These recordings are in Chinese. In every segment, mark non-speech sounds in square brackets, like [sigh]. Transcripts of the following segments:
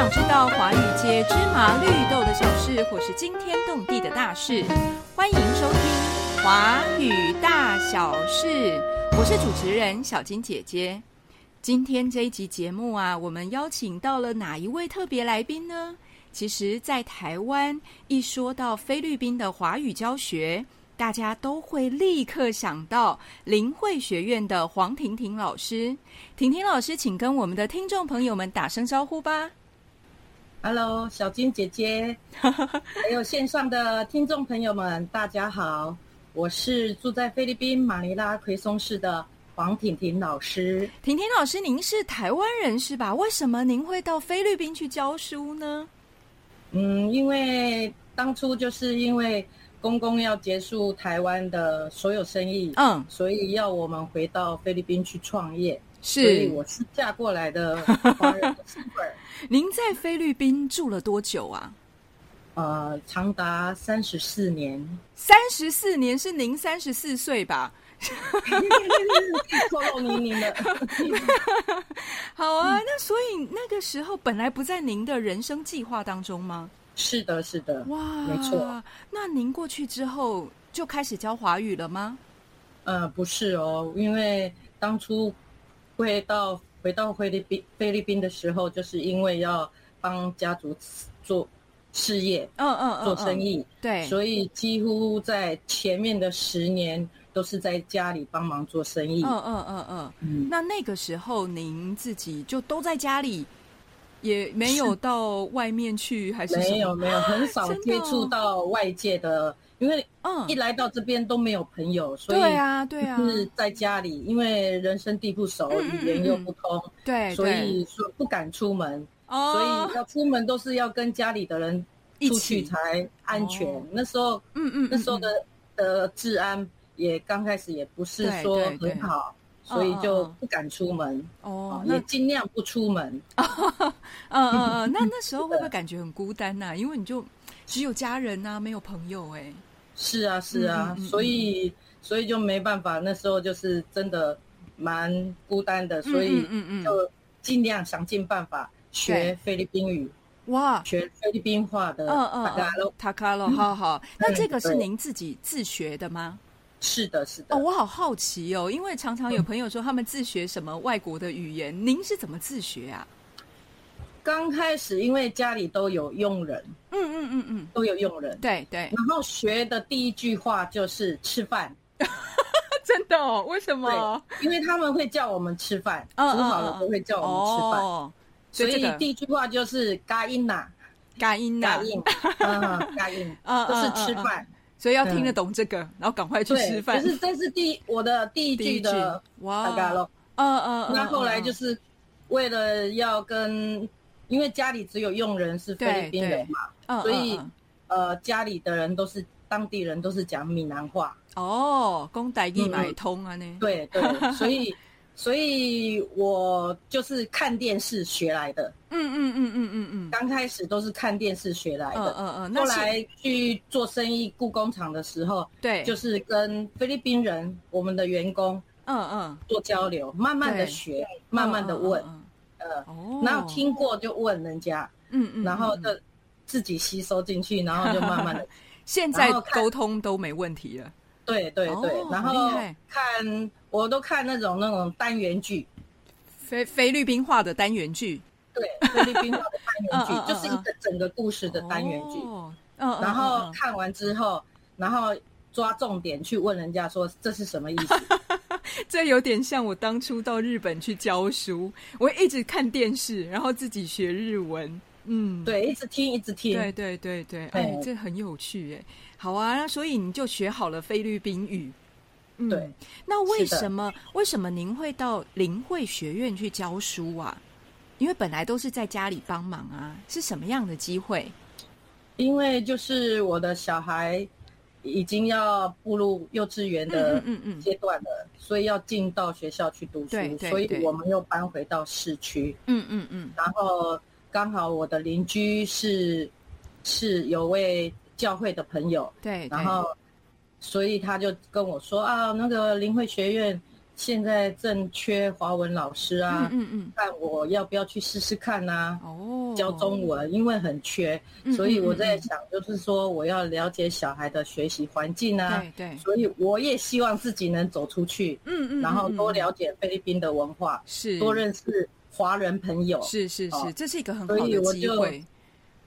想知道华语界芝麻绿豆的小事，或是惊天动地的大事，欢迎收听《华语大小事》。我是主持人小金姐姐。今天这一集节目啊，我们邀请到了哪一位特别来宾呢？其实，在台湾一说到菲律宾的华语教学，大家都会立刻想到林慧学院的黄婷婷老师。婷婷老师，请跟我们的听众朋友们打声招呼吧。Hello，小金姐姐，[laughs] 还有线上的听众朋友们，大家好，我是住在菲律宾马尼拉奎松市的黄婷婷老师。婷婷老师，您是台湾人是吧？为什么您会到菲律宾去教书呢？嗯，因为当初就是因为公公要结束台湾的所有生意，嗯，所以要我们回到菲律宾去创业，所以是我是嫁过来的华人的身份，[laughs] 您在菲律宾住了多久啊？呃，长达三十四年。三十四年，是您三十四岁吧？透露年龄了。[laughs] 好啊，那所以那个时候本来不在您的人生计划当中吗？是的，是的，哇，没错。那您过去之后就开始教华语了吗？呃，不是哦，因为当初会到回到菲律宾菲律宾的时候，就是因为要帮家族做事业、嗯嗯嗯，做生意，对，所以几乎在前面的十年都是在家里帮忙做生意。嗯嗯嗯嗯。嗯，那那个时候您自己就都在家里，也没有到外面去，还是没有没有，很少接哦触到外界的，因为嗯一，来到这边都没有朋友，所以对啊对啊，是在家里，因为人生地不熟，语言又不通，所对所以说不敢出门。所哦以要出门都是要跟家里的人出一起去才安全。哦那时候，嗯嗯，嗯那时候的的治安也刚开始也不是对说很好，嗯所以就不敢出门，哦也尽量不出门。[laughs] 嗯嗯嗯，那 [laughs] 那时候会不会感觉很孤单呐？因为你就只有家人呐，没有朋友哎。是啊，是啊嗯嗯嗯，所以所以就没办法，那时候就是真的蛮孤单的，所以嗯嗯嗯，就尽量想尽办法学菲律宾语，哇，学菲律宾话的嗯嗯大家都塔卡喽，好好。那这个是您自己自学的吗？是的，是的哦，。我好好奇哦，因为常常有朋友说他们自学什么外国的语言，您是怎么自学啊？刚开始因为家里都有佣人，嗯嗯嗯嗯，都有佣人，对对，然后学的第一句话就是吃饭，[laughs] 真的哦？为什对么？，因为他们会叫我们吃饭，煮好了嗯都会叫我们吃饭，哦，所以第一句话就是嘎音呐，嘎音呐。嘎，音，[laughs] 嗯，嘎音，嗯就是吃饭，所以要听得懂这个，然后赶快去，吃饭。可是这是第我的第一句句。的哇。大概咯。嗯嗯嗯，那后来就嗯是为了要跟，因为家里只有佣人是菲律宾人嘛，嗯所以呃，家里的人都是当地人，都是讲闽南话。哦，公台语嗯买通啊呢。对对，[laughs] 所以所以我就是看电视学来的，嗯嗯嗯嗯嗯嗯。刚开始都是看电视学来的。嗯嗯嗯，后来去做生意雇工厂的时候，对，就是跟菲律宾人我们的员工嗯嗯，做交流，慢慢的对。学，慢慢的问，然后听过就问人家，嗯嗯，嗯然后就自己吸收进去，然后就慢慢的，[laughs] 现在沟通都没问题了。对对对哦，然后看我都看那种那种单元剧，菲菲律宾话的单元剧，对，菲律宾话的单元剧，[laughs] 就是一个整个故事的单元剧。哦然后看完之后，然后抓重点去问人家说这是什么意思？[laughs] 这有点像我当初到日本去教书，我一直看电视，然后自己学日文。嗯，对，一直听一直听。对对对对，哎，对这很有趣哎。好啊，那所以你就学好了菲律宾语。嗯对，那为什么为什么您会到林慧学院去教书啊？因为本来都是在家里帮忙啊，是什么样的机会？因为就是我的小孩已经要步入幼稚园的嗯嗯嗯嗯。阶段了，所以要进到学校去读书所以我们又搬回到市区。嗯嗯嗯，然后刚好我的邻居是是有位教会的朋友，对，对。然后所以他就跟我说啊，那个灵慧学院现在正缺华文老师啊，嗯嗯看我要不要去试试看呐、嗯，哦，教中文，因为很缺，嗯所以我在想，就是说我要了解小孩的学习环境啊，对对，所以我也希望自己能走出去，嗯嗯，然后多了解菲律宾的文化，是。多认识华人朋友。是是是，哦。这是一个很好的机会。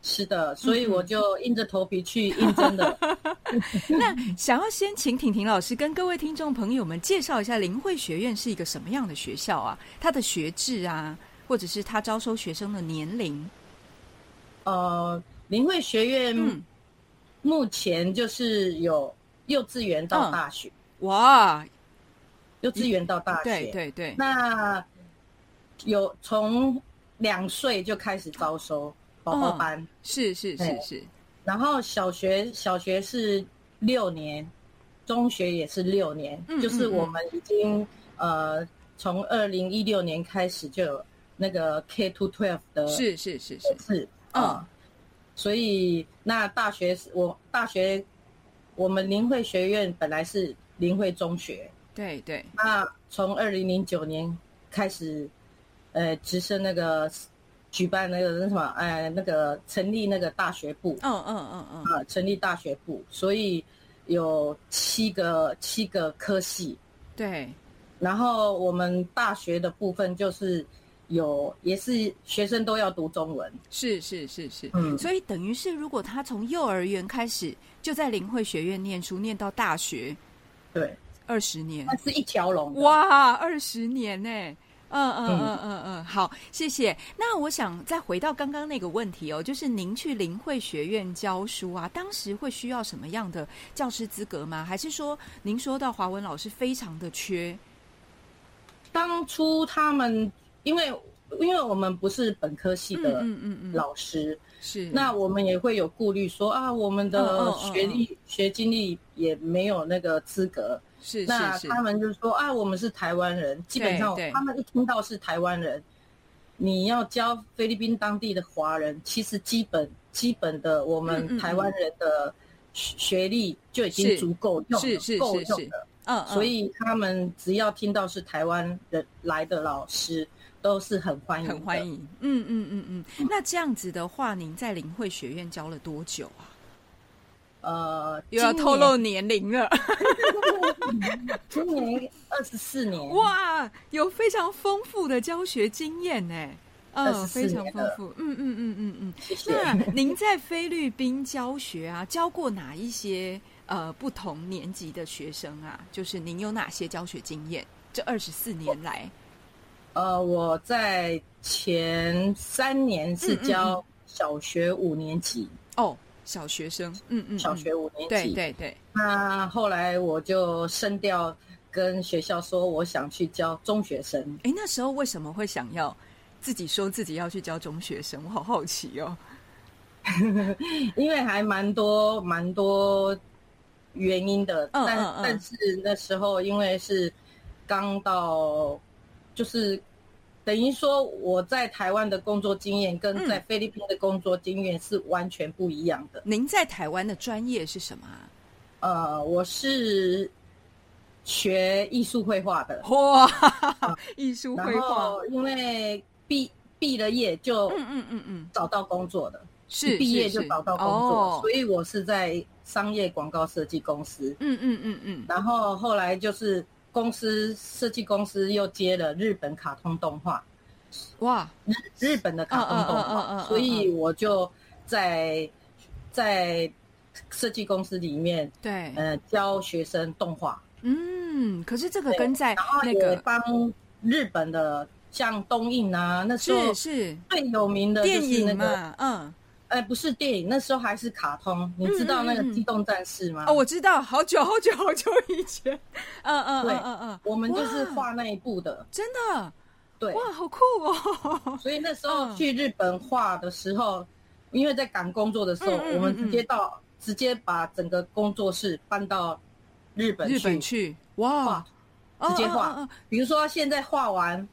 是的，所嗯以我就硬着头皮去应征的。[laughs] 那想要先请婷婷老师跟各位听众朋友们介绍一下林慧学院是一个什么样的学校啊？它的学制啊，或者是它招收学生的年龄？呃，林慧学院嗯，目前就是有幼稚园到嗯大学，哇，幼稚园到大学。对对对，那有从两岁就开始招收宝宝班，是是是是，然后小学小学是六年，中学也是六年，嗯就是我们已经呃从二零一六年开始就有那个 K to twelve 的是是是是，是嗯啊，所以那大学是我大学我们林慧学院本来是林慧中学，对对，那从二零零九年开始，呃，直升那个举办那个那什么，呃，那个成立那个大学部。嗯嗯嗯嗯，啊、成立大学部，所以有七个七个科系，对，然后我们大学的部分就是有也是学生都要读中文，是是是是，嗯。所以等于是，如果他从幼儿园开始就在林慧学院念书，念到大学对，二十年，那是一条龙。哇，二十年呢、嗯嗯嗯嗯嗯嗯，好，谢谢。那我想再回到刚刚那个问题哦，就是您去林慧学院教书啊，当时会需要什么样的教师资格吗？还是说您说到华文老师非常的缺？当初他们因为因为我们不是本科系的嗯嗯嗯，老师，是那我们也会有顾虑说啊，我们嗯的嗯嗯学历、学经历也没有那个资格。是那他们就说啊，我们是台湾人，基本上他们一听到是台湾人，你要教菲律宾当地的华人，其实基本基本的我们嗯台湾人的学学历就已经足够用了，是是够是是用的。嗯，嗯所以他们只要听到是台湾人来的老师，都是很欢迎，很欢。迎。嗯嗯嗯嗯，那这样子的话，您在林慧学院教了多久啊？呃，又要透露年龄了。[laughs] 今年二十四年，哇，有非常丰富的教学经验呢。嗯，24非常丰富。嗯嗯嗯嗯嗯。谢谢。那您在菲律宾教学啊，教过哪一些呃不同年级的学生啊？就是您有哪些教学经验？这二十四年来，呃，我在前三年是教小学五年级，哦，小学生，嗯嗯，嗯小学五年级。对对对，那后来我就升调，跟学校说我想去教中学生。哎，那时候为什么会想要自己说自己要去教中学生？我好好奇哦。[laughs] 因为还蛮多蛮多原因的，但嗯嗯嗯但是那时候因为是刚到，就是等于说我在台湾的工作经验跟嗯。在菲律宾的工作经验是完全不一样的。您在台湾的专业是什么？啊？呃，我是学艺术绘画的，哇，艺术绘画，后因为毕毕了业就嗯嗯嗯嗯，找到工作的，是毕业就找到工作，哦。所以我是在商业广告设计公司。嗯嗯嗯嗯，然后后来就是公司设计公司又接了日本卡通动画，哇，日日本的卡通动画，所以我就在在设计公司里面对，呃教学生动画，嗯，可是这个跟在那个帮日本的像东映啊，那时候是是。最有名的就电影嘛，嗯，呃，不是电影，那时候还是卡通，你知道那个机动战士吗？哦，我知道，好久好久好久以前，嗯嗯对嗯嗯。嗯，我们就是哇画那一部的，真的，对。哇，好酷哦，[laughs] 所以那时候嗯。去日本画的时候，因为在赶工作的时候，我们直接到直接把整个工作室搬到日本去，日本去，哇，直接画比如说现在画完，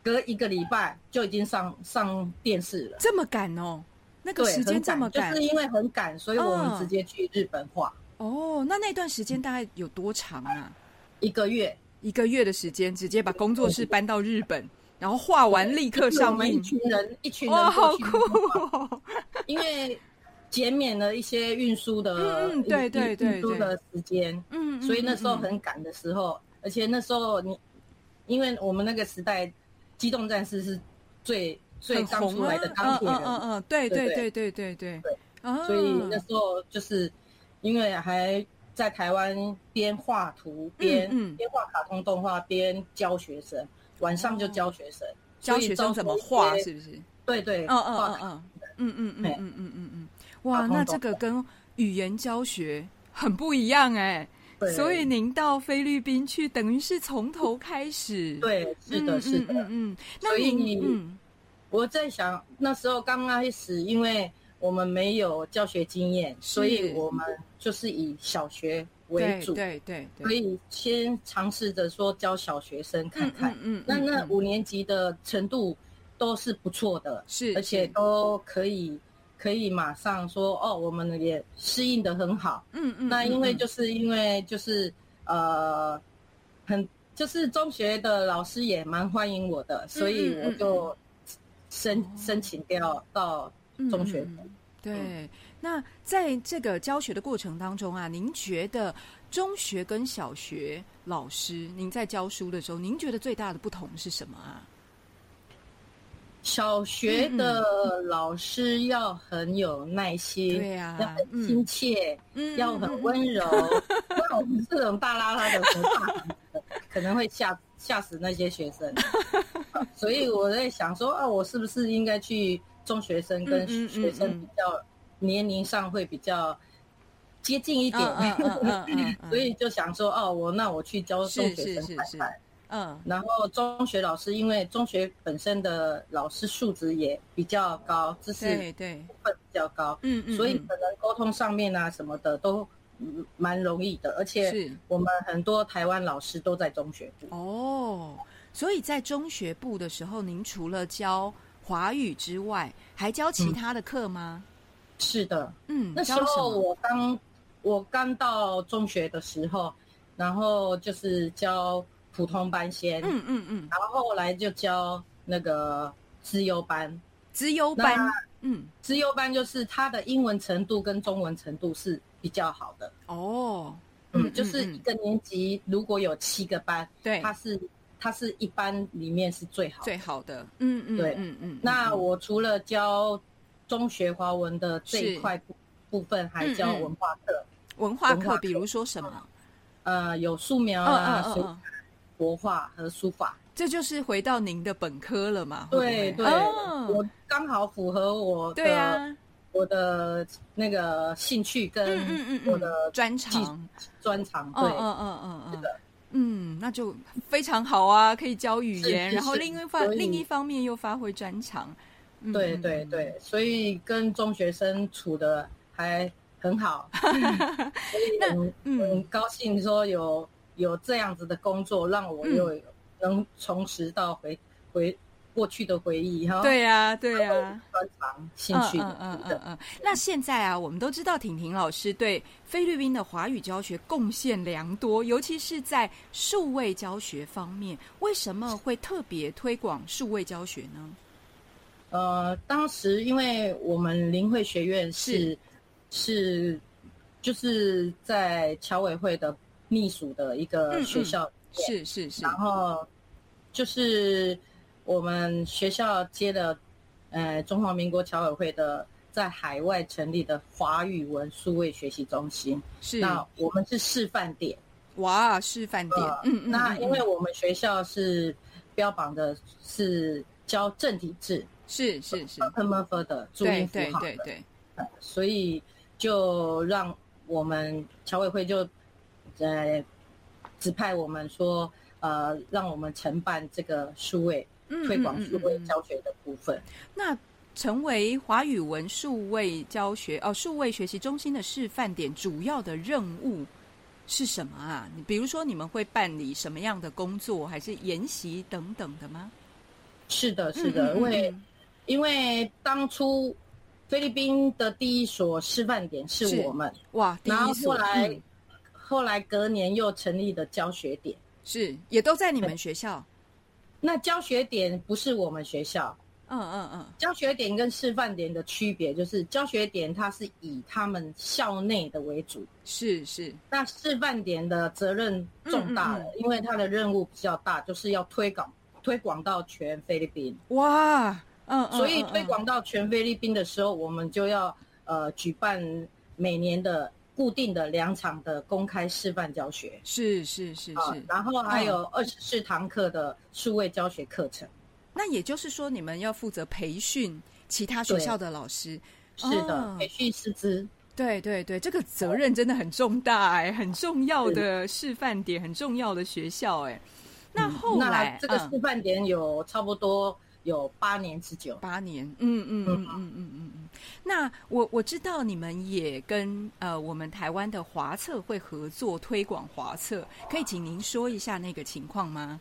隔一个礼拜就已经上上电视了。这么赶哦，那个，时间这么赶就是因为很赶，所以我们嗯直接去日本画哦，那那段时间大概有多长啊？一个月。一个月的时间，直接把工作室搬到日本，然后画完立刻上映。一群人，一群人哇，好酷！因为减免了一些运输的，嗯，对对对，运输的时间，嗯，所以那时候很赶的时候，而且那时候你，因为我们那个时代，机动战士是最最刚出来的钢铁人，嗯嗯，对对对对对对，所以那时候就是因为还在台湾边画图边边画卡通动画边教学生，晚上就教学生，教学生怎么画，是不是？对对，嗯嗯嗯嗯嗯嗯嗯嗯嗯嗯嗯。哇，那这个跟语言教学很不一样哎，所以您到菲律宾去，等于是从头开始。对，是的，是的，嗯。那您，嗯，我在想那时候刚开始，因为我们没有教学经验，所以我们就是以小学为主，对对，可以先尝试着说教小学生看看。嗯，那那五年级的程度都是不错的，是，而且都可以。可以马上说哦，我们也适应的很好。嗯嗯。那因为就是因为就是呃，很就是中学的老师也蛮欢迎我的，所以我就申申请掉到中学。对。那在这个教学的过程当中啊，您觉得中学跟小学老师，您在教书的时候，您觉得最大的不同是什么啊？小学的老师要很有耐心，对呀，要很亲切，要很温柔。[laughs] 那我们这种大拉拉的，可能会吓吓死那些学生。[laughs] 所以我在想说，啊，我是不是应该去中学生跟学生比较年龄上会比较接近一点？[laughs] 所以就想说，哦，我那我去教中学生看看。嗯，然后中学老师，因为中学本身的老师素质也比较高，知识对部分比较高，嗯嗯，所以可能沟通上面啊什么的都蛮容易的，而且我们很多台湾老师都在中学部。哦，所以在中学部的时候，您除了教华语之外，还教其他的课吗？是的，嗯，那时候我刚我刚到中学的时候，然后就是教。普通班先，嗯嗯嗯，然后后来就教那个资优班，资优班，嗯，资优班就是他的英文程度跟中文程度是比较好的。哦，嗯，就是一个年级如果有七个班，对，它是它是一班里面是最好最好的，嗯嗯，对，嗯嗯，那我除了教中学华文的这一块部部分，还教文化课，文化课，比如说什么？呃，有素描啊，水。国画和书法，这就是回到您的本科了嘛？对对，我刚好符合我的我的那个兴趣跟我的专长。专长。对，嗯嗯嗯嗯，是的，嗯，那就非常好啊，可以教语言，然后另一方另一方面又发挥专长。对对对，所以跟中学生处的还很好，[laughs] 所以很很高兴说有。有这样子的工作，让我又能重拾到回回过去的回忆哈。对呀，对呀，专长兴趣。嗯嗯嗯嗯。那现在啊，我们都知道婷婷老师对菲律宾的华语教学贡献良多，尤其是在数位教学方面。为什么会特别推广数位教学呢？呃，当时因为我们林慧学院是是就是在侨委会的。秘属的一个学校，是是是，然后就是我们学校接了，呃，中华民国侨委会的在海外成立的华语文数位学习中心，是。那我们是示范点，哇，示范点，嗯嗯，那因为我们学校是标榜的是教正体字，是是是，permanent 的注音符号对对对，所以就让我们侨委会就。在指派我们说，呃，让我们承办这个数位推广数位教学的部分。那成为华语文数位教学哦，数位学习中心的示范点，主要的任务是什么啊？你比如说，你们会办理什么样的工作，还是研习等等的吗？是的，是的，因为因为当初菲律宾的第一所示范点是我们哇，然后后来。后来隔年又成立的教学点，是也都在你们学校。那教学点不是我们学校，嗯嗯嗯，教学点跟示范点的区别就是，教学点它是以他们校内的为主，是是，那示范点的责任重大了，嗯。因为它的任务比较大，就是要推广推广到全菲律宾。哇，嗯嗯，所以嗯推广到全菲律宾的时候，我们就要呃举办每年的固定的两场的公开示范教学是是是啊是，，然后还有二十四堂课的数位教学课程。那也就是说，你们要负责培训其他学校的老师。是的，哦培训师资。对对对，这个责任真的很重大哎，很重要的示范点，很重要的学校哎。那后来那这个嗯示范点有差不多有八年之久。八年，嗯嗯嗯嗯嗯嗯嗯。那我我知道你们也跟呃我们台湾的华策会合作推广华策，可以请您说一下那个情况吗？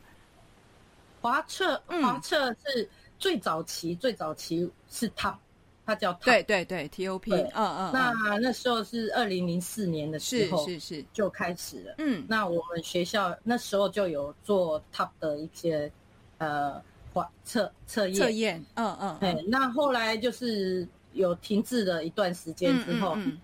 华策，嗯华策是最早期，最早期是 Top，它叫 Top。对对对，TOP，嗯嗯，那嗯那时候是二零零四年的时是候是是，就开始了。嗯那我们学校那时候就有做 Top 的一些呃华测测验。测验，嗯嗯，哎，那后来就是有停滞了一段时间之后，嗯嗯嗯。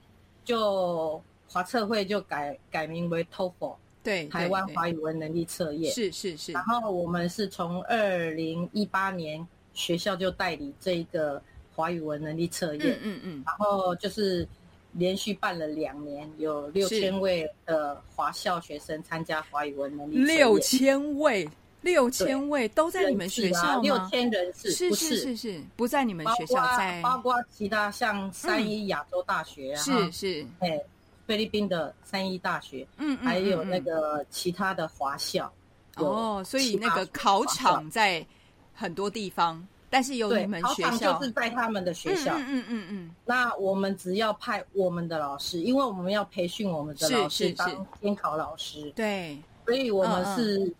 就华测会就改改名为 TOEFL 对，台湾对华语文能力测验。是是是。然，后我们是从二零一八年学校就代理这一个华语文能力测验，嗯嗯。嗯，然后就是连续办了两年，有六千位的华校学生参加华语文能力六千位，六千位都在你们学校啊六吗？千人次是不是是是，不在你们学校，在包括包括其他像三一亚洲大学啊，是是，哎菲律宾的三一大学，嗯嗯，还有那个其他的华校。哦，所以那个考场在很多地方，但是有你们学校就是在他们的学校。嗯嗯嗯嗯那我们只要派我们的老师，因为我们要培训我们的老师当监考老师嗯，，对，所以我嗯们是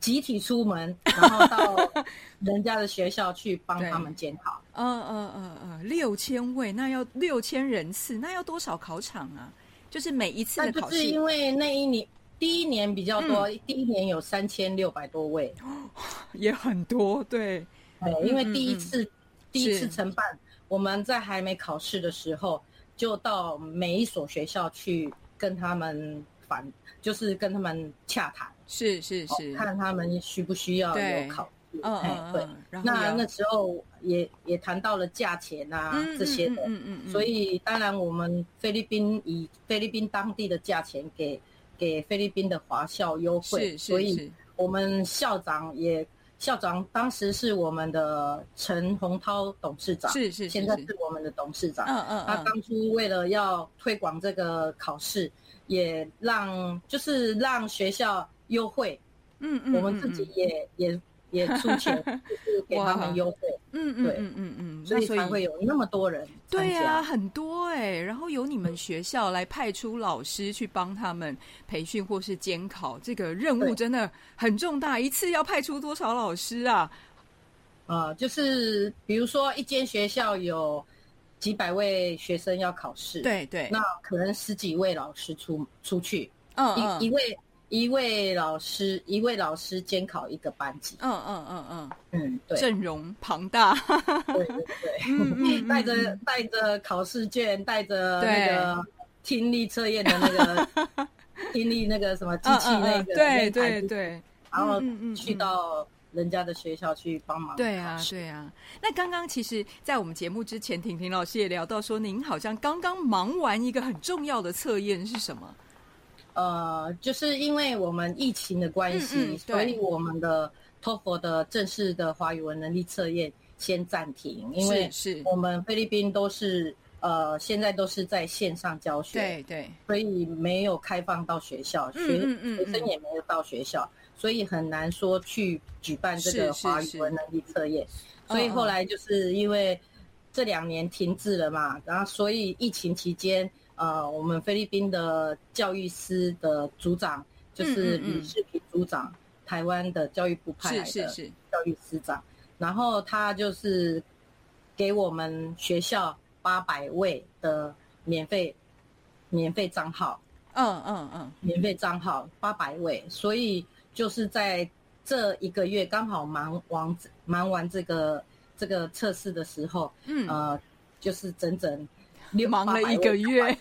集体出门，然后到人家的学校去帮他们监考。嗯嗯嗯嗯，六千位，那要六千人次，那要多少考场啊？就是每一次的考试。就是因为那一年第一年比较多，第一年有三千六百多位，[laughs] 也很多，对，对，因为第一次第一次承办，我们在还没考试的时候，就到每一所学校去跟他们反，就是跟他们洽谈，是是哦是，看他们需不需要有考试。嗯哎对。那那时候也也谈到了价钱啊、嗯这些的，嗯嗯嗯，所以当然我们菲律宾以菲律宾当地的价钱给给菲律宾的华校优惠，是所以我们校长也校长当时是我们的陈洪涛董事长，是是是现在是是我们的董事长。嗯嗯嗯，他当初为了要推广这个考试，也让就是让学校优惠，嗯嗯，我们自己也也也出钱，[laughs] 就是给他们优惠，嗯嗯嗯嗯嗯，所以才会有那么多人参对啊，很多哎、然后由你们学校来派出老师去帮他们培训或是监考，这个任务真的很重大。一次要派出多少老师啊？啊，就是比如说一间学校有几百位学生要考试，，对对，那可能十几位老师出出去，嗯嗯。一一位一位老师一位老师监考一个班级，嗯嗯嗯嗯，嗯，对，阵容庞大，对对对，[laughs] 带着带着考试卷，带着那个听力测验的那个 [laughs] 听力那个什么机器那个，嗯对对对，然后去到人家的学校去帮忙。对啊，对啊。那刚刚其实，在我们节目之前，婷婷老师也聊到说，您好像刚刚忙完一个很重要的测验是什么？呃，就是因为我们疫情的关系，嗯嗯所以我们的 TOEFL 的正式的华语文能力测验先暂停，因为我们菲律宾都是呃现在都是在线上教学，对对，所以没有开放到学校，嗯学学生也没有到学校，所以很难说去举办这个华语文能力测验。所以后来就是因为这两年停滞了嘛，然后所以疫情期间，呃，我们菲律宾的教育司的组长就是吕世平组长，台湾的教育部派来的教育司长，然后他就是给我们学校八百位的免费免费账号。嗯嗯嗯，免费账号八百位，所以就是在这一个月刚好忙完忙完这个这个测试的时候，嗯。呃，就是整整忙了一个月，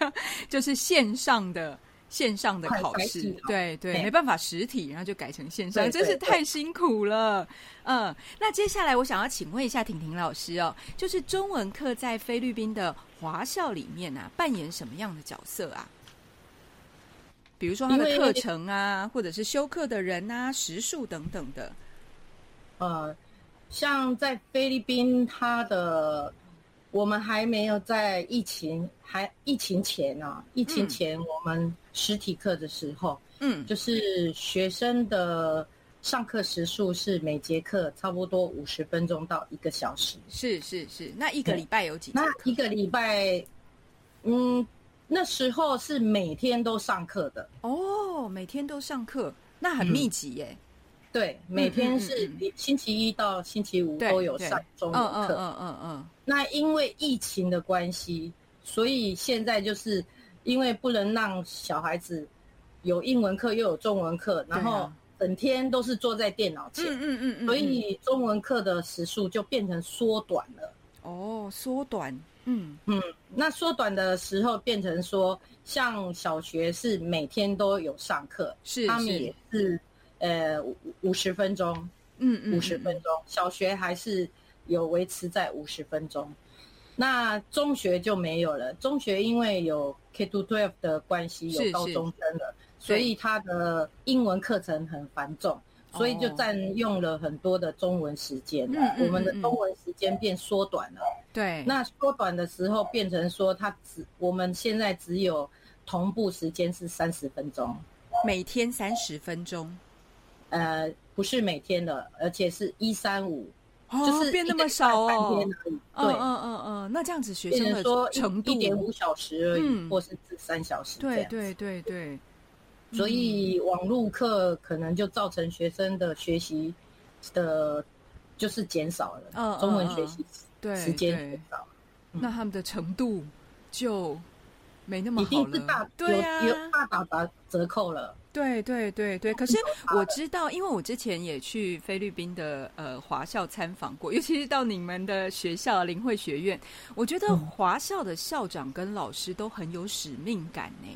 就是线上的线上的考试对对，没办法实体，然后就改成线上，真是太辛苦了。嗯，那接下来我想要请问一下婷婷老师哦，就是中文课在菲律宾的华校里面啊，扮演什么样的角色啊？比如说他的课程啊，或者是修课的人啊、时数等等的。呃，像在菲律宾，他的我们还没有在疫情还疫情前啊，疫情前我们实体课的时候，嗯，就是学生的上课时数是每节课差不多五十分钟到一个小时。是是是。那一个礼拜有几节那一？个礼拜，嗯，那时候是每天都上课的，哦，每天都上课，那很密集耶。对，每天是星期一到星期五都有上中嗯文课。嗯嗯嗯嗯。那因为疫情的关系，所以现在就是因为不能让小孩子有英文课又有中文课，然后整天都是坐在电脑前，嗯嗯嗯嗯，所以中文课的时数就变成缩短了。哦，缩短，嗯嗯，那缩短的时候变成说，像小学是每天都有上课，是他们也是，是呃五五十分钟，嗯嗯五十分钟，小学还是有维持在五十分钟。那中学就没有了，中学因为有 K to twelve 的关系，有高中生了，所以他的英文课程很繁重，所以就占用了很多的中文时间了。嗯嗯我们的中文时间变缩短了。对，那缩短的时候变成说，它只我们现在只有同步时间是三十分钟，每天三十分钟，呃，不是每天的，而且是一三五，哦就是变那么少哦。半天，而已。对，嗯嗯嗯嗯，那这样子学生的程度。一，点五小时而已，嗯。或是至三小时这样。对对对对，所以网络课可能就造成学生的学习的，就是减少了，嗯嗯中文学习对时间对减少了。那他们的程度就没那么一好定是大了，对呀、有有大打打折扣了。对对对对，可是我知道，因为我之前也去菲律宾的呃华校参访过，尤其是到你们的学校林慧学院，我觉得华校的校长跟老师都很有使命感呢。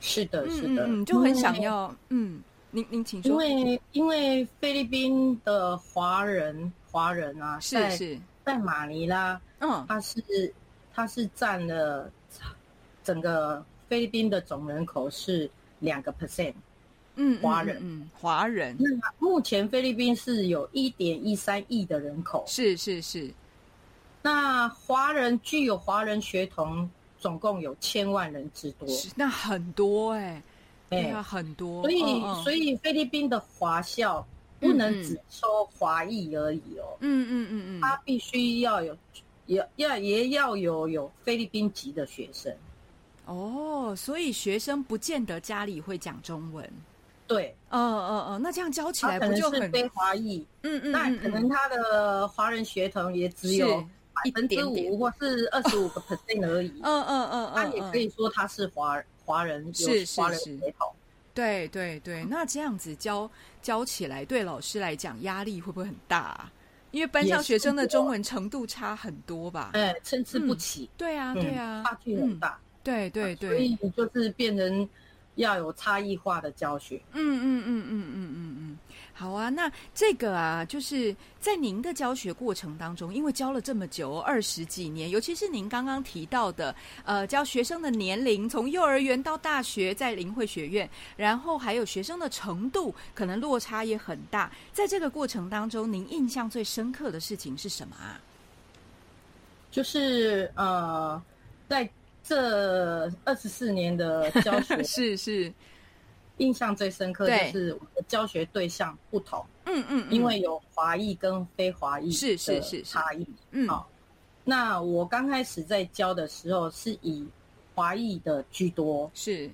是的，是嗯的，嗯嗯，就很想要嗯，您您请说。因，为因为菲律宾的华人华人啊，在是是，在马尼拉，嗯。他是他是占了整个菲律宾的总人口是两个 percent。嗯，嗯华人。嗯，嗯华人。那目前菲律宾是有一点一三亿的人口，是是是，那华人具有华人血统总共有千万人之多，是那很多哎，对哎啊，很多，所以嗯所以菲律宾的华校不能只收华裔而已哦，嗯嗯嗯嗯。他必须要有也要也要有有菲律宾籍的学生，哦，所以学生不见得家里会讲中文。对，嗯嗯嗯，那这样教起来不就很非华裔，嗯嗯那可能他的华人血统也只有是百分之五或是二十五个 percent 而已，嗯嗯嗯他嗯，嗯也可以说他是华华人，有是是华人是血统。对对对，那这样子教教起来，对老师来讲压力会不会很大、啊？因为班上学生的中文程度差很多吧？哎，参差不齐，对啊，嗯对啊，差距很大，对对对所以你就是变成要有差异化的教学。嗯嗯嗯嗯嗯嗯嗯，好啊。那这个啊，就是在您的教学过程当中，因为教了这么久，二十几年，尤其是您刚刚提到的，呃，教学生的年龄从幼儿园到大学，在林慧学院，然后还有学生的程度，可能落差也很大。在这个过程当中，您印象最深刻的事情是什么啊？就是呃，在这二十四年的教学，[laughs] 是是，印象最深刻对。就是我的教学对象不同，嗯嗯，嗯。因为有华裔跟非华裔是是是是。差异。嗯。好那我刚开始在教的时候是以华裔的居多，是。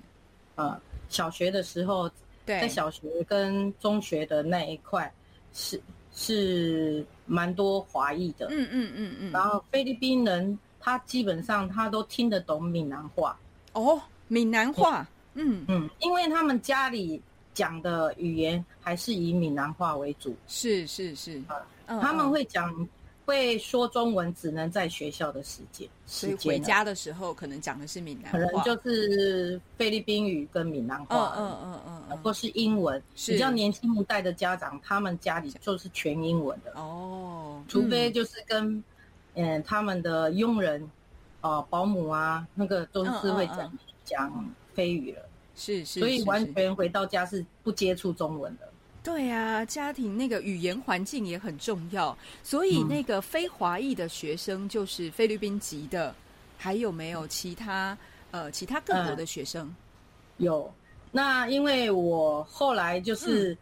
呃，小学的时候对。在小学跟中学的那一块是是蛮多华裔的，嗯嗯嗯嗯，然后菲律宾人他基本上他都听得懂闽南话，哦，闽南话，嗯。嗯，因为他们家里讲的语言还是以闽南话为主，是是是，嗯他们嗯会讲会说中文，只能在学校的时间所以时间啊。回家的时候可能讲的是闽南可能，就是菲律宾语跟闽南嗯话，嗯嗯嗯嗯，或是英文。比较年轻一代的家长，他们家里就是全英文的，哦，除非嗯就是跟嗯他们的佣人呃、保姆啊，那个都是会讲讲菲语了，是是，所以完全回到家是不接触中文的。对啊，家庭那个语言环境也很重要，所以嗯。那个非华裔的学生就是菲律宾籍的，还有没有其他呃其他各国的学生？有，那因为我后来就是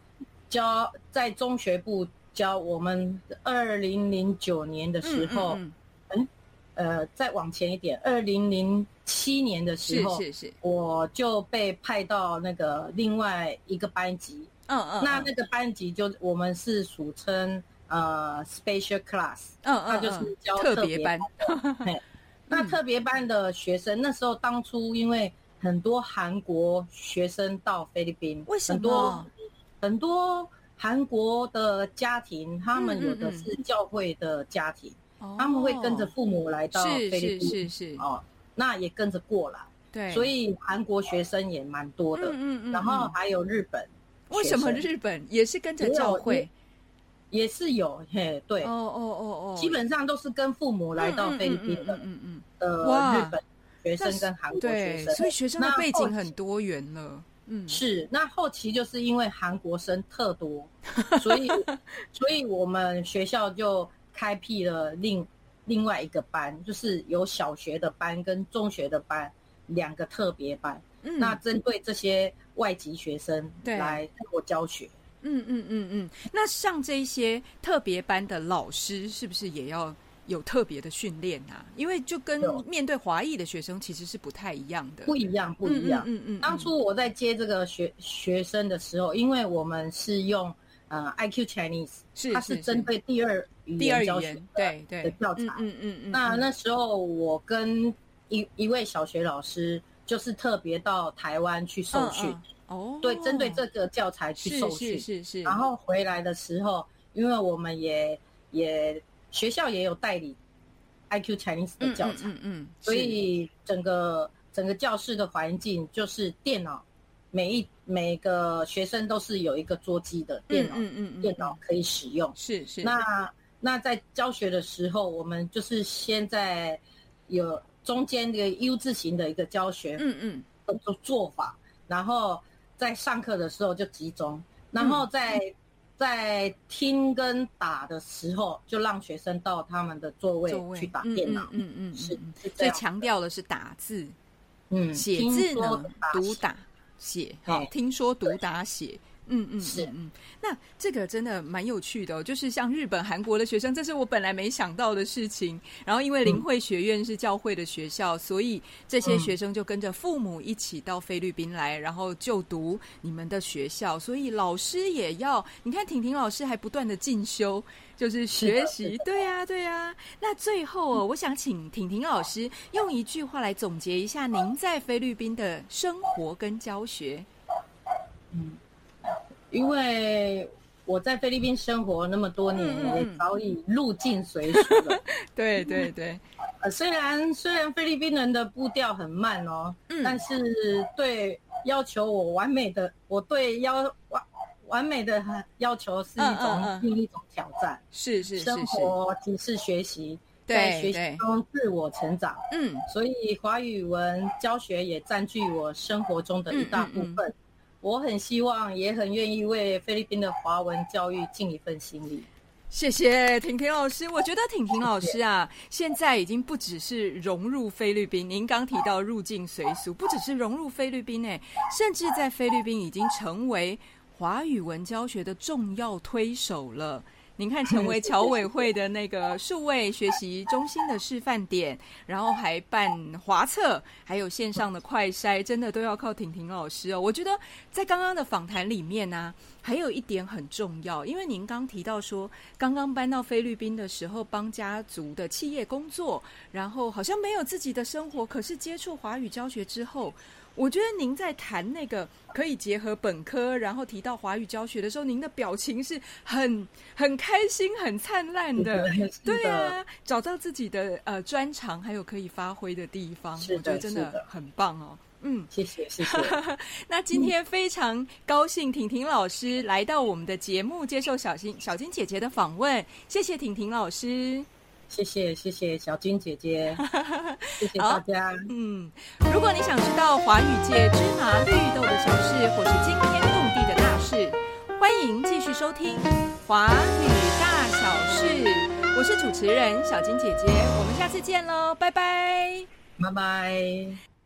教在中学部教，我们二零零九年的时候，嗯嗯呃，再往前一点，二零零七年的嗯时候，是是是，我就被派到那个另外一个班级。嗯嗯，嗯。那那个班级就我们是俗称呃 special class，嗯嗯，那就是嗯教特别班，[laughs] 嘿。那特别班的学生，那时候当初因为很多韩国学生到菲律宾，为什么？很多很多韩国的家庭，他们有的嗯是教会的家庭，哦。他们会跟着父母来到菲律是宾，是是，哦，那也跟着过来，对，所以韩国学生也蛮多的，嗯嗯嗯，然后嗯还有日本，为什么日本也是跟着教会？也是有，嘿，对，哦哦哦哦，基本上都是跟父母来到菲律宾的嗯嗯嗯，呃日本学生跟韩国学对，生，所以学生的那背景很多元了，嗯，是，那后期就是因为韩国生特多，[laughs] 所以所以我们学校就开辟了另另外一个班，就是有小学的班跟中学的班两个特别班。嗯。那针对这些外籍学生对。来做教学，嗯嗯嗯嗯，那像这一些特别班的老师是不是也要有特别的训练啊？因为就跟面对华裔的学生其实是不太一样的，不一样，不一样。嗯嗯嗯，嗯当初我在接这个学学生的时候，因为我们是用呃 IQ Chinese，是它是针对第二语第二语言教对对。的教材。嗯嗯嗯嗯，那嗯。那时候我跟一一位小学老师，就是特别到台湾去受训，哦，对，针对这个教材去是受训。是是是，然后回来的时候，因为我们也也学校也有代理 IQ Chinese 的嗯教材，嗯所以整个整个教室的环境就是电脑，每一每个学生都是有一个桌机的电脑，嗯嗯嗯，电脑可以使用。是是。那那在教学的时候，我们就是先在有中间的 U 字形的一个教学嗯嗯。的做做法，然后在上课的时候就集中，然后在、在听跟打的时候，就让学生到他们的座位去打嗯电脑。嗯嗯嗯，是嗯是这样所以强调的是打字，嗯，写字呢读打写，好，听说读打写。嗯嗯是嗯嗯，那这个真的蛮有趣的哦，就是像日本、韩国的学生，这是我本来没想到的事情。然后因为灵慧学院是教会的学校，所以这些嗯学生就跟着父母一起到菲律宾来，然后就读你们的学校。所以老师也要，你看婷婷老师还不断的进修，就是学习。[laughs] 对呀、对呀、那最后哦，我想请婷婷老师用一句话来总结一下您在菲律宾的生活跟教学。因为我在菲律宾生活那么多年，也早已入境随俗了。对 [laughs] 对对，[laughs] 呃，虽然虽然菲律宾人的步调很慢哦，嗯但是对要求我完美的，我对要完完美的要求是一种嗯另一种挑战。是是是生，活即是学习，在学习中自我成长。嗯所以华语文教学也占据我生活中的一大部嗯分。我很希望，也很愿意为菲律宾的华文教育尽一份心力。谢谢婷婷老师。我觉得婷婷老师啊，现在已经不只是融入菲律宾，您刚提到入境随俗，不只是融入菲律宾哎，甚至在菲律宾已经成为华语文教学的重要推手了。您看，成为侨委会的那个数位学习中心的示范点，然后还办华测，还有线上的快筛，真的都要靠婷婷老师哦。我觉得在刚刚的访谈里面呢、还有一点很重要，因为您刚提到说，刚刚搬到菲律宾的时候，帮家族的企业工作，然后好像没有自己的生活，可是接触华语教学之后，我觉得您在谈那个可以结合本科，然后提到华语教学的时候，您的表情是很很开心、很灿烂 [laughs] 的。对啊，找到自己的呃专长，还有可以发挥的地方，我觉得真的很棒哦。嗯，谢谢谢谢。[laughs] 那今天非常高兴，婷婷老师来到我们的节目，接受小金小金姐姐的访问。谢谢婷婷老师。谢谢谢谢小金姐姐，[laughs] 谢谢大家。嗯，如果你想知道华语界芝麻绿豆的小事，或是惊天动地的大事，欢迎继续收听《华语大小事》。我是主持人小金姐姐，我们下次见喽，拜拜，拜拜。